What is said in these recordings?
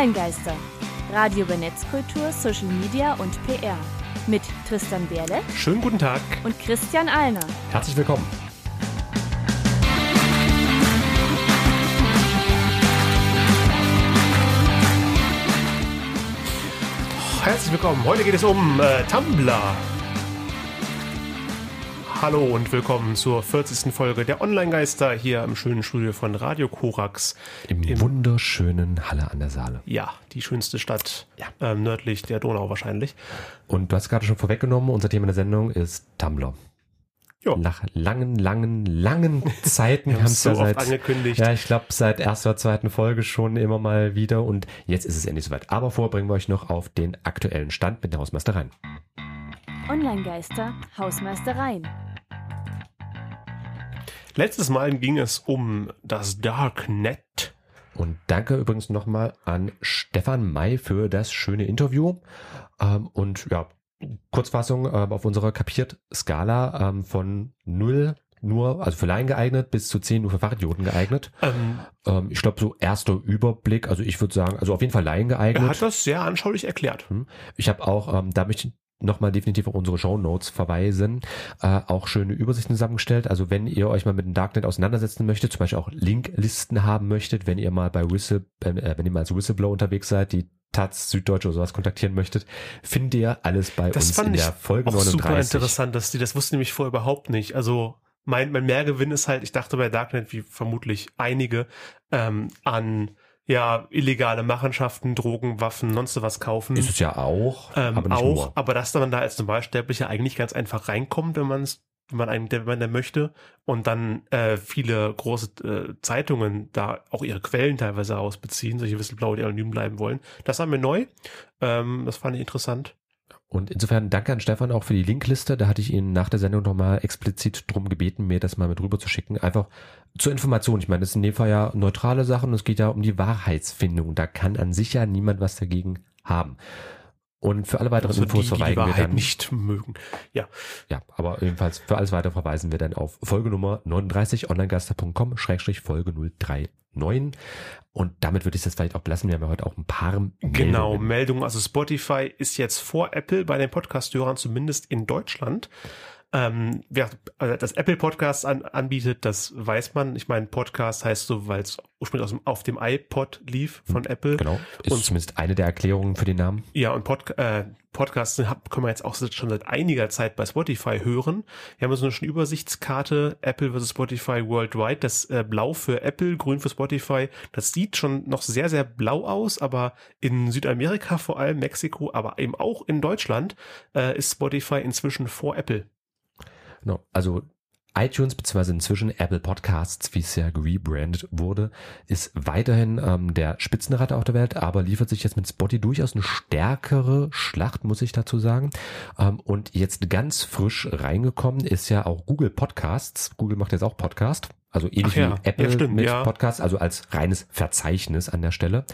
Online-Geister. Radio über Netzkultur, Social Media und PR. Mit Tristan Berle Schönen guten Tag. und Christian Alner. Herzlich willkommen. Herzlich willkommen. Heute geht es um äh, Tumblr. Hallo und willkommen zur 40. Folge der Online-Geister hier im schönen Studio von Radio Korax. Im, wunderschönen Halle an der Saale. Ja, die schönste Stadt Ja. ähm, nördlich der Donau wahrscheinlich. Und du hast gerade schon vorweggenommen, unser Thema der Sendung ist Tumblr. Ja. Nach langen, langen, langen Zeiten haben es so ja oft seit, angekündigt. ja, ich glaube seit erster, zweiten Folge schon immer mal wieder und jetzt ist es endlich soweit. Aber vorher bringen wir euch noch auf den aktuellen Stand mit der Hausmeisterei. Online-Geister, Hausmeistereien. Letztes Mal ging es um das Darknet. Und danke übrigens nochmal an Stefan May für das schöne Interview. Ähm, und ja, Kurzfassung äh, auf unserer Kapiert-Skala ähm, von 0 nur, also für Laien geeignet, bis zu 10 nur für Fachidioten geeignet. Ähm, Ähm, ich glaube, so erster Überblick, also ich würde sagen, also auf jeden Fall Laien er geeignet. hat das sehr anschaulich erklärt. Ich habe auch, ähm, da möchte ich nochmal definitiv auf unsere Show Notes verweisen, äh, auch schöne Übersichten zusammengestellt. Also wenn ihr euch mal mit dem Darknet auseinandersetzen möchtet, zum Beispiel auch Linklisten haben möchtet, wenn ihr mal bei Whistle, äh, wenn ihr mal als Whistleblower unterwegs seid, die Taz, Süddeutsche oder sowas kontaktieren möchtet, findet ihr alles bei Das uns fand in ich der Folge auch super 39. interessant, dass die, das wussten nämlich vorher überhaupt nicht. Also mein, mein Mehrgewinn ist halt, ich dachte bei Darknet, wie vermutlich einige, ähm, an ja, illegale Machenschaften, Drogen, Waffen, sonst was kaufen. Ist es ja auch, ähm, aber auch, nur. aber dass man da als Normalsterblicher eigentlich ganz einfach reinkommt, wenn man es wenn man einen, wenn man da möchte und dann äh, viele große äh, Zeitungen da auch ihre Quellen teilweise ausbeziehen, solche Whistleblower, die anonym bleiben wollen. Das war mir neu. Ähm, das fand ich interessant. Und insofern danke an Stefan auch für die Linkliste. Da hatte ich ihn nach der Sendung nochmal explizit drum gebeten, mir das mal mit rüber zu schicken. Einfach zur Information. Ich meine, das sind in dem Fall ja neutrale Sachen es geht ja um die Wahrheitsfindung. Da kann an sich ja niemand was dagegen haben. Und für alle weiteren Also Infos die, die die verweisen wir Wahrheit dann. nicht mögen. Ja, Ja, aber jedenfalls für alles weitere verweisen wir dann auf Folge Nummer 39 onlinegeister.com Schrägstrich Folge 039. Und damit würde ich das vielleicht auch belassen. Wir haben ja heute auch ein paar genau. Meldungen. Meldung. Also Spotify ist jetzt vor Apple bei den Podcast-Hörern, zumindest in Deutschland. Ähm, wer also das Apple Podcast an, anbietet, das weiß man. Ich meine, Podcast heißt so, weil es ursprünglich aus dem, auf dem iPod lief von Apple. Genau, ist Und- zumindest eine der Erklärungen für den Namen. Ja, und Pod, äh, Podcasts können wir jetzt auch schon seit einiger Zeit bei Spotify hören. Wir haben so eine Übersichtskarte, Apple versus Spotify worldwide. Das äh, Blau für Apple, Grün für Spotify. Das sieht schon noch sehr, sehr blau aus, aber in Südamerika vor allem, Mexiko, aber eben auch in Deutschland äh, ist Spotify inzwischen vor Apple. Genau, also iTunes beziehungsweise inzwischen Apple Podcasts, wie es ja gerebrandet wurde, ist weiterhin ähm, der Spitzenreiter auf der Welt, aber liefert sich jetzt mit Spotify durchaus eine stärkere Schlacht, muss ich dazu sagen. Ähm, und jetzt ganz frisch reingekommen ist ja auch Google Podcasts. Google macht jetzt auch Podcast. Also ähnlich ja, wie Apple ja, stimmt, mit ja. Podcasts, also als reines Verzeichnis an der Stelle.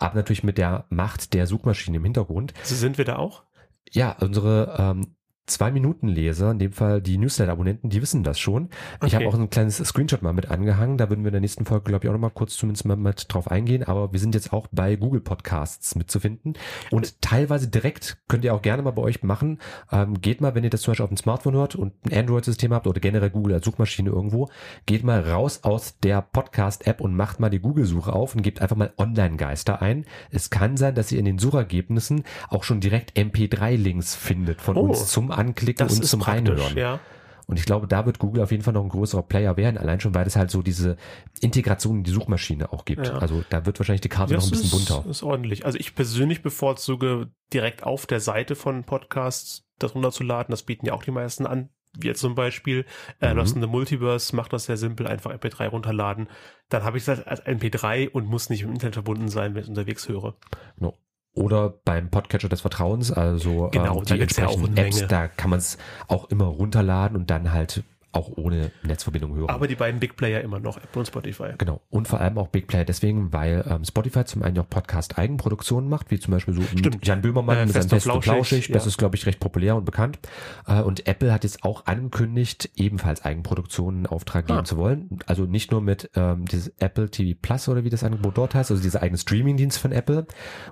Aber natürlich mit der Macht der Suchmaschine im Hintergrund. Sind wir da auch? Ja, unsere ähm, Zwei-Minuten-Leser, in dem Fall die Newsletter-Abonnenten, die wissen das schon. Ich Okay. habe auch ein kleines Screenshot mal mit angehangen. Da würden wir in der nächsten Folge, glaube ich, auch noch mal kurz zumindest mal mit drauf eingehen. Aber wir sind jetzt auch bei Google Podcasts mitzufinden. Und teilweise direkt könnt ihr auch gerne mal bei euch machen. Ähm, geht mal, wenn ihr das zum Beispiel auf dem Smartphone hört und ein Android-System habt oder generell Google als Suchmaschine irgendwo, geht mal raus aus der Podcast-App und macht mal die Google-Suche auf und gebt einfach mal Online-Geister ein. Es kann sein, dass ihr in den Suchergebnissen auch schon direkt MP3-Links findet von Oh, uns zum Anklicken Das und zum Reinhören. ja. Und ich glaube, da wird Google auf jeden Fall noch ein größerer Player werden, allein schon, weil es halt so diese Integration in die Suchmaschine auch gibt. Ja. Also da wird wahrscheinlich die Karte noch ein bisschen ist, bunter. ist ordentlich. Also ich persönlich bevorzuge direkt auf der Seite von Podcasts das runterzuladen. Das bieten ja auch die meisten an. Wie jetzt zum Beispiel äh, Mhm. Lost in the Multiverse macht das sehr simpel, einfach MP3 runterladen. Dann habe ich das als MP3 und muss nicht im Internet verbunden sein, wenn ich es unterwegs höre. Genau. Oder beim Podcatcher des Vertrauens, also Genau, da die ja entsprechenden eine Apps, da kann man es auch immer runterladen und dann halt auch ohne Netzverbindung hören. Aber die beiden Big Player immer noch, Apple und Spotify. Genau. Und vor allem auch Big Player deswegen, weil ähm, Spotify zum einen auch Podcast-Eigenproduktionen macht, wie zum Beispiel so Stimmt. Jan Böhmermann Äh, mit seinem Fest und Flauschig, Flauschig. Das ja. ist, glaube ich, recht populär und bekannt. Äh, und Apple hat jetzt auch angekündigt, ebenfalls Eigenproduktionen in Auftrag geben Ah. zu wollen. Also nicht nur mit ähm, dieses Apple TV Plus oder wie das Angebot dort heißt, also dieser eigene Streaming-Dienst von Apple,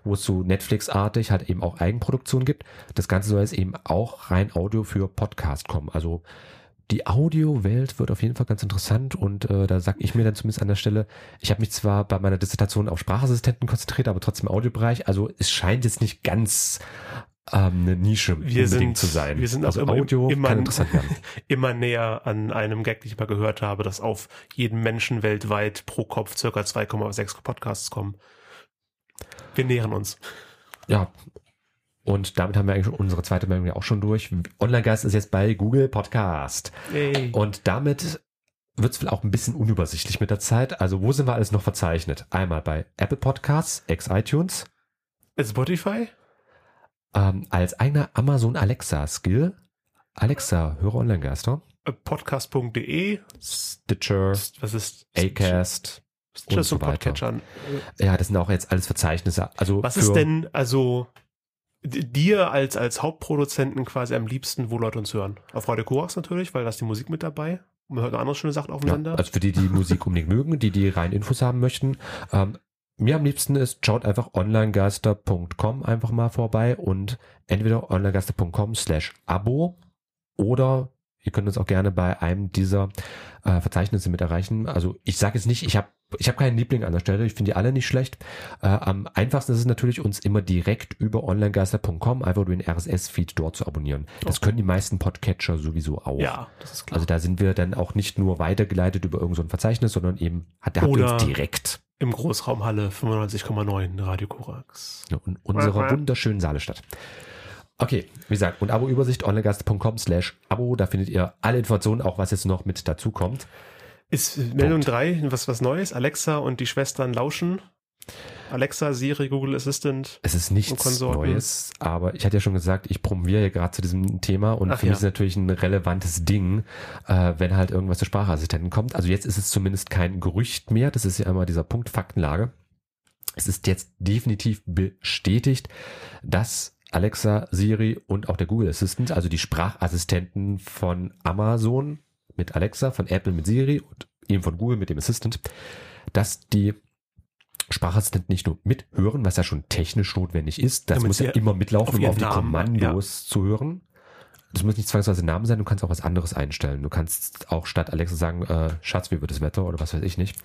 wo es so Netflix-artig halt eben auch Eigenproduktion gibt. Das Ganze soll jetzt eben auch rein Audio für Podcast kommen. Also die Audiowelt wird auf jeden Fall ganz interessant und äh, da sag ich mir dann zumindest an der Stelle, ich habe mich zwar bei meiner Dissertation auf Sprachassistenten konzentriert, aber trotzdem im Audiobereich, also es scheint jetzt nicht ganz ähm, eine Nische Wir unbedingt sind- zu sein. wir sind also immer- Audio immer- kann interessant werden. Immer näher an einem Gag, den ich mal gehört habe, dass auf jeden Menschen weltweit pro Kopf circa 2,6 Podcasts kommen. Wir nähern uns. Ja. Und damit haben wir eigentlich unsere zweite Meldung ja auch schon durch. Online-Geist ist jetzt bei Google Podcast. Yay. Und damit wird es auch ein bisschen unübersichtlich mit der Zeit. Also wo sind wir alles noch verzeichnet? Einmal bei Apple Podcasts, ex-iTunes, Spotify? ähm, als eigener Amazon Alexa Skill. Alexa, höre Online-Geister. Äh, Podcast.de? Stitcher, Was ist Acast. Stitcher und so weiter. Ja, das sind auch jetzt alles Verzeichnisse. Also Was ist denn, also, dir als, als Hauptproduzenten quasi am liebsten, wo Leute uns hören? Auf Radio Korax natürlich, weil da ist die Musik mit dabei. Und man hört noch andere schöne Sachen Ja, aufeinander. also für die, die Musik unbedingt mögen, die die rein Infos haben möchten. Ähm, mir am liebsten ist, schaut einfach onlinegeister.com einfach mal vorbei und entweder onlinegeister.com slash Abo oder ihr könnt uns auch gerne bei einem dieser äh, Verzeichnisse mit erreichen. Also ich sage jetzt nicht, ich habe ich hab keinen Liebling an der Stelle, ich finde die alle nicht schlecht. Äh, am einfachsten ist es natürlich, uns immer direkt über onlinegeister.com einfach über den RSS-Feed dort zu abonnieren. Das Okay. können die meisten Podcatcher sowieso auch. ja, das ist klar. Also da sind wir dann auch nicht nur weitergeleitet über irgendein so ein Verzeichnis, sondern eben hat der uns direkt Im Großraum Halle 95,9 Radio Korax. ja, in unserer wunderschönen Saalestadt. Okay, wie gesagt, und Abo-Übersicht onlinegast.com slash Abo, da findet ihr alle Informationen, auch was jetzt noch mit dazu kommt. Ist Meldung 3 was, was Neues? Alexa und die Schwestern lauschen. Alexa, Siri, Google Assistant. Es ist nichts. Neues, aber ich hatte ja schon gesagt, ich promoviere ja gerade zu diesem Thema und Ach für ja. mich ist natürlich ein relevantes Ding, äh, wenn halt irgendwas zu Sprachassistenten kommt. Also jetzt ist es zumindest kein Gerücht mehr, das ist ja immer dieser Punkt Faktenlage. Es ist jetzt definitiv bestätigt, dass Alexa, Siri und auch der Google Assistant, also die Sprachassistenten von Amazon mit Alexa, von Apple mit Siri und eben von Google mit dem Assistant, dass die Sprachassistenten nicht nur mithören, was ja schon technisch notwendig ist, das Damit muss ja immer mitlaufen, auf um auf die Namen, Kommandos zu hören. Das muss nicht zwangsweise Namen sein, du kannst auch was anderes einstellen. Du kannst auch statt Alexa sagen, äh, Schatz, wie wird das Wetter oder was weiß ich nicht.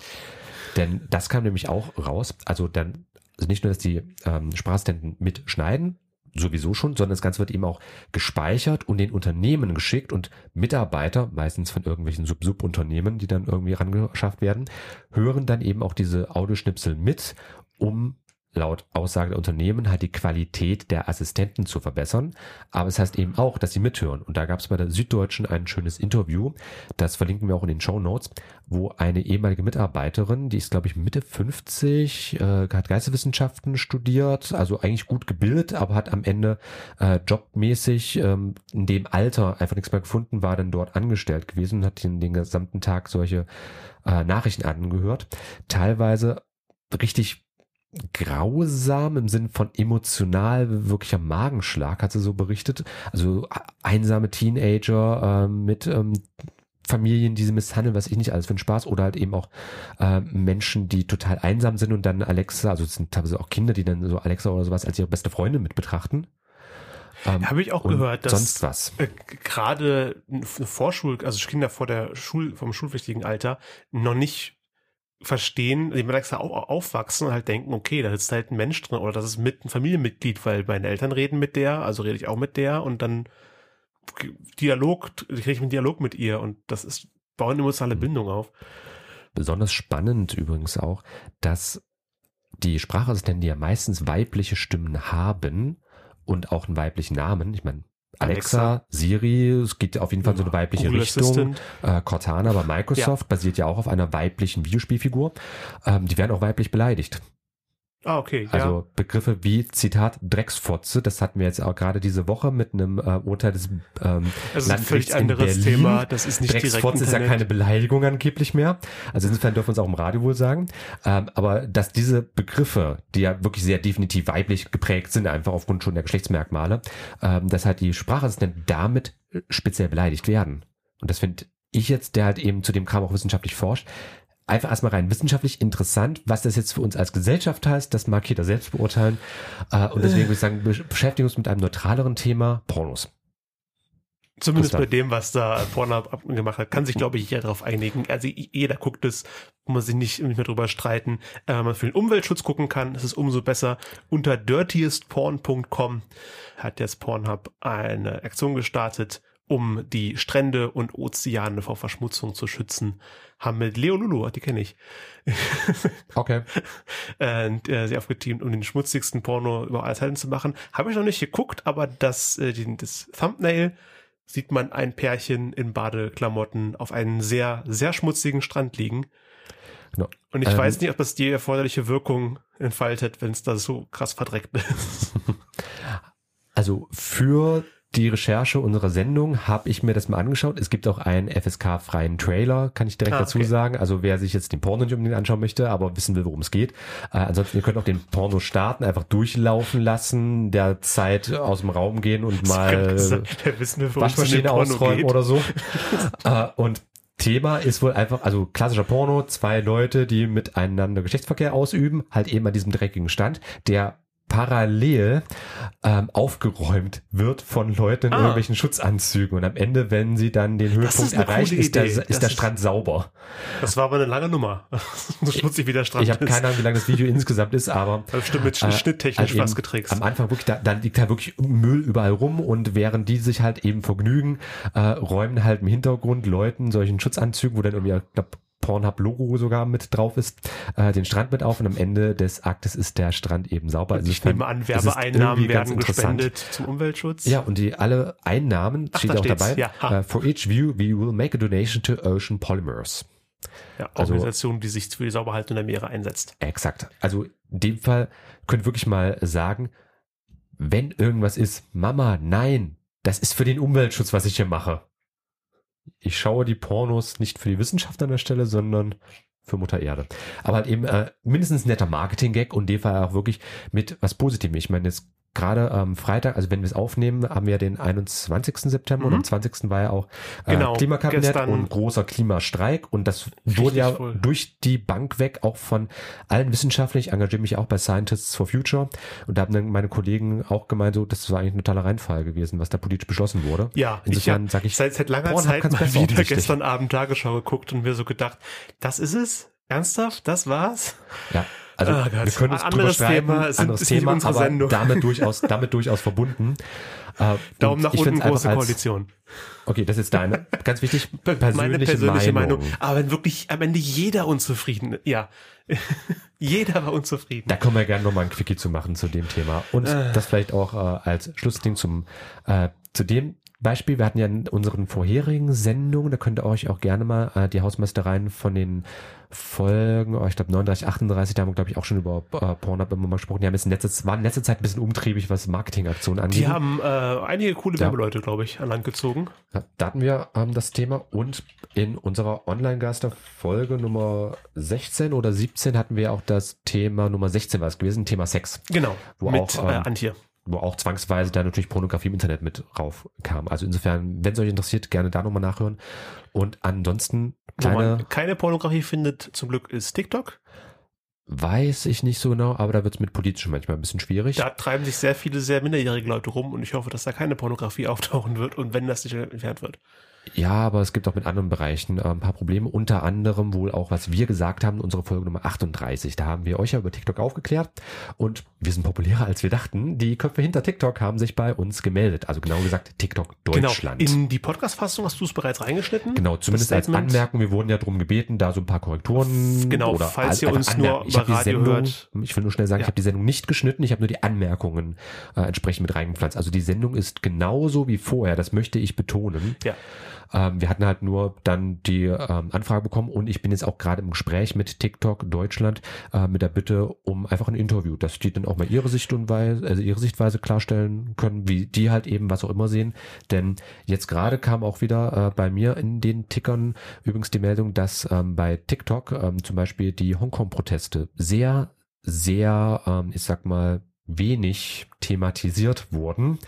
Denn das kam nämlich auch raus. Also dann, also nicht nur, dass die ähm, Sprachassistenten mitschneiden, sowieso schon, sondern das Ganze wird eben auch gespeichert und den Unternehmen geschickt und Mitarbeiter, meistens von irgendwelchen Sub-Sub-Unternehmen, die dann irgendwie rangeschafft werden, hören dann eben auch diese Audioschnipsel mit, um laut Aussage der Unternehmen halt die Qualität der Assistenten zu verbessern. Aber es heißt eben auch, dass sie mithören. Und da gab es bei der Süddeutschen ein schönes Interview, das verlinken wir auch in den Show Notes, wo eine ehemalige Mitarbeiterin, die ist glaube ich Mitte 50, äh, hat Geisteswissenschaften studiert, also eigentlich gut gebildet, aber hat am Ende äh, jobmäßig ähm, in dem Alter einfach nichts mehr gefunden, war dann dort angestellt gewesen und hat den, den gesamten Tag solche äh, Nachrichten angehört. Teilweise richtig grausam im Sinn von emotional wirklicher Magenschlag, hat sie so berichtet. Also einsame Teenager äh, mit ähm, Familien, die sie misshandeln, was ich nicht alles für einen Spaß, oder halt eben auch äh, Menschen, die total einsam sind und dann Alexa, also es sind teilweise auch Kinder, die dann so Alexa oder sowas als ihre beste Freundin mit betrachten. Ähm, Habe ich auch gehört, dass sonst was. äh, gerade Vorschul, also Kinder vor der Schul, vom schulpflichtigen Alter noch nicht verstehen, die Alexa au- aufwachsen und halt denken, okay, da sitzt halt ein Mensch drin oder das ist mit ein Familienmitglied, weil meine Eltern reden mit der, also rede ich auch mit der und dann Dialog, kriege ich einen Dialog mit ihr und das ist, bauen emotionale Mhm. Bindung auf. Besonders spannend übrigens auch, dass die Sprachassistenten, die ja meistens weibliche Stimmen haben und auch einen weiblichen Namen, ich meine, Alexa. Siri, es geht auf jeden Fall so eine weibliche Google Richtung. Äh, Cortana bei Microsoft basiert ja auch auf einer weiblichen Videospielfigur. Ähm, die werden auch weiblich beleidigt. Ah, okay. Also ja. Begriffe wie Zitat Drecksfotze, das hatten wir jetzt auch gerade diese Woche mit einem äh, Urteil des ähm, Das ist ein in anderes Berlin. Thema. Das ist nicht direkt Drecksfotze ist ja keine Beleidigung angeblich mehr. Also insofern dürfen wir uns auch im Radio wohl sagen. Ähm, aber dass diese Begriffe, die ja wirklich sehr definitiv weiblich geprägt sind, einfach aufgrund schon der Geschlechtsmerkmale, ähm, dass halt die Sprachassistenten damit speziell beleidigt werden. Und das finde ich jetzt, der halt eben zu dem Kram auch wissenschaftlich forscht, einfach erstmal rein wissenschaftlich interessant, was das jetzt für uns als Gesellschaft heißt, das mag jeder selbst beurteilen. Äh, und deswegen würde ich sagen, besch- beschäftigen uns mit einem neutraleren Thema, Pornos. Zumindest bei dem, was da Pornhub gemacht hat, kann sich, glaube ich, jeder darauf einigen. Also jeder guckt es, muss sich nicht, nicht mehr drüber streiten. Äh, wenn man für den Umweltschutz gucken kann, ist es umso besser. Unter dirtiestporn.com hat jetzt Pornhub eine Aktion gestartet, um die Strände und Ozeane vor Verschmutzung zu schützen. Haben mit Leo Lulu, die kenne ich, Okay. äh, äh, sie aufgeteamt, um den schmutzigsten Porno über aller Zeiten zu machen. Habe ich noch nicht geguckt, aber das, äh, den, das Thumbnail sieht man ein Pärchen in Badeklamotten auf einem sehr, sehr schmutzigen Strand liegen. Genau. Und ich Ähm, weiß nicht, ob das die erforderliche Wirkung entfaltet, wenn es da so krass verdreckt ist. Also für die Recherche unserer Sendung habe ich mir das mal angeschaut. Es gibt auch einen FSK-freien Trailer, kann ich direkt Ah, dazu okay. sagen. Also wer sich jetzt den Porno nicht unbedingt anschauen möchte, aber wissen will, worum es geht. Äh, ansonsten, ihr könnt auch den Porno starten, einfach durchlaufen lassen, der Zeit aus dem Raum gehen und mal Waschmaschine ausräumen geht. oder so. äh, und Thema ist wohl einfach, also klassischer Porno, zwei Leute, die miteinander Geschlechtsverkehr ausüben, halt eben an diesem dreckigen Stand, der parallel ähm, aufgeräumt wird von Leuten in Ah. irgendwelchen Schutzanzügen und am Ende, wenn sie dann den Höhepunkt coole ist der, ist Das der ist- Strand sauber. Das war aber eine lange Nummer. so schmutzig wie der Strand Ich habe keine Ahnung, wie lang das Video insgesamt ist, aber Das stimmt mit äh, schnitttechnisch halt was getrickst. Am Anfang wirklich, da, da liegt halt wirklich Müll überall rum und während die sich halt eben vergnügen, äh, räumen halt im Hintergrund Leuten solchen Schutzanzügen, wo dann irgendwie, ich glaub, Pornhub-Logo sogar mit drauf ist, äh, den Strand mit auf und am Ende des Aktes ist der Strand eben sauber. Also ich nehme an, Werbeeinnahmen werden gespendet zum Umweltschutz. Ja, und die alle Einnahmen, Ach, steht da auch dabei, Ja, äh, for each view we will make a donation to Ocean Polymers. Ja, Also- Organisation, die sich für die Sauberhaltung der Meere einsetzt. Exakt. Also in dem Fall könnt ihr wirklich mal sagen, wenn irgendwas ist, Mama, nein, das ist für den Umweltschutz, was ich hier mache. Ich schaue die Pornos nicht für die Wissenschaft an der Stelle, sondern für Mutter Erde. Aber halt eben äh, mindestens netter Marketing-Gag und dem Fall auch wirklich mit was Positivem. Ich meine, jetzt gerade am Freitag, also wenn wir es aufnehmen, haben wir den 21. September und Mhm. am 20. war ja auch äh, Genau, Klimakabinett gestern- und großer Klimastreik und das Richtig wurde ja voll. durch die Bank weg auch von allen Wissenschaftlern. Ich engagiere mich auch bei Scientists for Future und da haben dann meine Kollegen auch gemeint, so, das war eigentlich ein totaler Reinfall gewesen, was da politisch beschlossen wurde. Ja, Insofern ich sag habe ich, seit, seit langer Pornhub Zeit mal wieder gestern Abend Tagesschau geguckt und mir so gedacht, das ist es? Ernsthaft? Das war's? Ja, also Gott. wir können uns Anderes drüber streiten, Thema, es anderes ist nicht Thema, unsere aber Sendung. damit durchaus, damit durchaus verbunden. Äh, Daumen nach unten, große als- Koalition. Okay, das ist deine, ganz wichtig, persönliche, Meine persönliche Meinung. Meinung. Aber wenn wirklich am Ende jeder unzufrieden, ja, jeder war unzufrieden. Da können wir gerne nochmal ein Quickie zu machen zu dem Thema. Und Äh. das vielleicht auch äh, als Schlussding zum, äh, zu dem Beispiel. Wir hatten ja in unseren vorherigen Sendungen, da könnt ihr euch auch gerne mal äh, die Hausmeistereien von den Folgen, oh, ich glaube 39, 38, da haben wir glaube ich auch schon über äh, Pornhub immer mal gesprochen. Die haben jetzt in letzter, waren in letzter Zeit ein bisschen umtriebig, was Marketingaktionen angeht. Die haben äh, einige coole Ja. Werbeleute, glaube ich, an Land gezogen. Ja, Da hatten wir ähm, das Thema und in unserer Online-Gaster-Folge Nummer 16 oder 17 hatten wir auch das Thema Nummer 16 war es gewesen, Thema Sex. Genau. Wo mit auch, äh, ähm, Antje. Wo auch zwangsweise da natürlich Pornografie im Internet mit raufkam. Also insofern, wenn es euch interessiert, gerne da nochmal nachhören. Und ansonsten, Wo kleine, man keine Pornografie findet, zum Glück ist TikTok. weiß ich nicht so genau, aber da wird es mit politisch manchmal ein bisschen schwierig. Da treiben sich sehr viele sehr minderjährige Leute rum und ich hoffe, dass da keine Pornografie auftauchen wird und wenn das nicht entfernt wird. Ja, aber es gibt auch mit anderen Bereichen äh, ein paar Probleme, unter anderem wohl auch, was wir gesagt haben in unserer Folge Nummer 38. Da haben wir euch ja über TikTok aufgeklärt und wir sind populärer als wir dachten. Die Köpfe hinter TikTok haben sich bei uns gemeldet. Also genau gesagt TikTok Deutschland. Genau. In die Podcast-Fassung hast du es bereits reingeschnitten? Genau, zumindest als? Anmerkung. Wir wurden ja darum gebeten, da so ein paar Korrekturen Genau, oder falls ihr uns nur über Radio Sendung, hört. Ich will nur schnell sagen, Ja. ich habe die Sendung nicht geschnitten, ich habe nur die Anmerkungen äh, entsprechend mit reingepflanzt. Also die Sendung ist genauso wie vorher, das möchte ich betonen. Ja. Ähm, wir hatten halt nur dann die ähm, Anfrage bekommen und ich bin jetzt auch gerade im Gespräch mit TikTok Deutschland äh, mit der Bitte um einfach ein Interview, dass die dann auch mal ihre Sichtweise, also ihre Sichtweise klarstellen können, wie die halt eben was auch immer sehen. Denn jetzt gerade kam auch wieder äh, bei mir in den Tickern übrigens die Meldung, dass ähm, bei TikTok ähm, zum Beispiel die Hongkong-Proteste sehr, sehr, ähm, ich sag mal, wenig thematisiert wurden,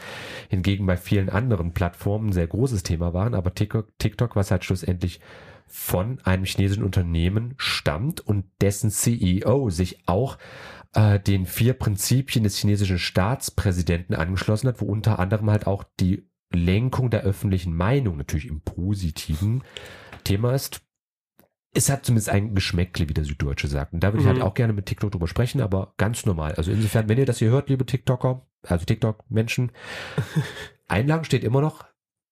hingegen bei vielen anderen Plattformen sehr großes Thema waren, aber TikTok, TikTok was halt schlussendlich von einem chinesischen Unternehmen stammt und dessen CEO sich auch äh, den vier Prinzipien des chinesischen Staatspräsidenten angeschlossen hat, wo unter anderem halt auch die Lenkung der öffentlichen Meinung natürlich im positiven Thema ist es hat zumindest ein Geschmäckle, wie der Süddeutsche sagt. Und da würde ich halt mhm. auch gerne mit TikTok drüber sprechen, aber ganz normal. Also insofern, wenn ihr das hier hört, liebe TikToker, also TikTok-Menschen, Einlagen steht immer noch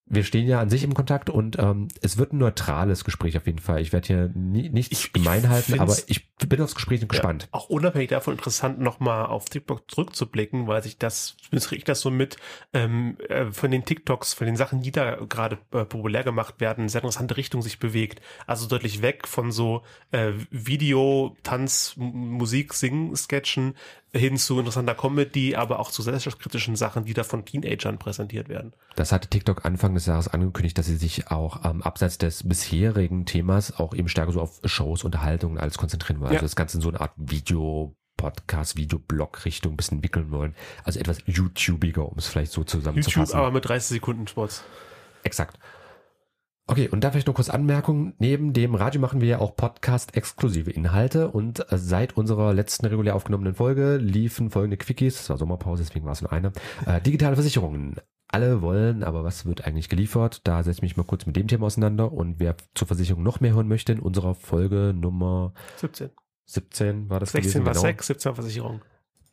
wir stehen ja an sich im Kontakt und ähm, es wird ein neutrales Gespräch auf jeden Fall. Ich werde hier nie, nichts ich, gemein halten, aber ich bin aufs Gespräch gespannt. Ja, auch unabhängig davon interessant, nochmal auf TikTok zurückzublicken, weil sich das, zumindest kriege ich das so mit, ähm, äh, von den TikToks, von den Sachen, die da gerade äh, populär gemacht werden, sehr interessante Richtung sich bewegt. Also deutlich weg von so äh, Video, Tanz, Musik, Singen, Sketchen hin zu interessanter Comedy, aber auch zu gesellschaftskritischen Sachen, die da von Teenagern präsentiert werden. Das hatte TikTok Anfang des Jahres angekündigt, dass sie sich auch ähm, abseits des bisherigen Themas auch eben stärker so auf Shows, Unterhaltungen alles konzentrieren wollen. Also ja. Das Ganze in so eine Art Video Podcast, Videoblog Richtung ein bisschen entwickeln wollen. Also etwas YouTubiger, um es vielleicht so zusammenzufassen. YouTube, aber mit 30 Sekunden Spots. Exakt. Okay, und da vielleicht noch kurz Anmerkung. Neben dem Radio machen wir ja auch Podcast-exklusive Inhalte und äh, seit unserer letzten regulär aufgenommenen Folge liefen folgende Quickies, es war Sommerpause, deswegen war es nur eine, äh, digitale Versicherungen. Alle wollen, aber was wird eigentlich geliefert? Da setze ich mich mal kurz mit dem Thema auseinander und wer zur Versicherung noch mehr hören möchte, in unserer Folge Nummer 17. 17 war das 16 gewesen, war genau. 6, 17 war Versicherung.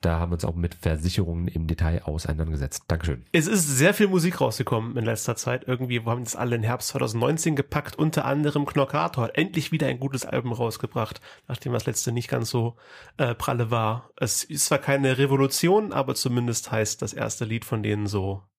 Da haben wir uns auch mit Versicherungen im Detail auseinandergesetzt. Dankeschön. Es ist sehr viel Musik rausgekommen in letzter Zeit. Irgendwie, wir haben das alle in Herbst 2019 gepackt. Unter anderem Knockator hat endlich wieder ein gutes Album rausgebracht, nachdem das letzte nicht ganz so äh, pralle war. Es ist zwar keine Revolution, aber zumindest heißt das erste Lied von denen so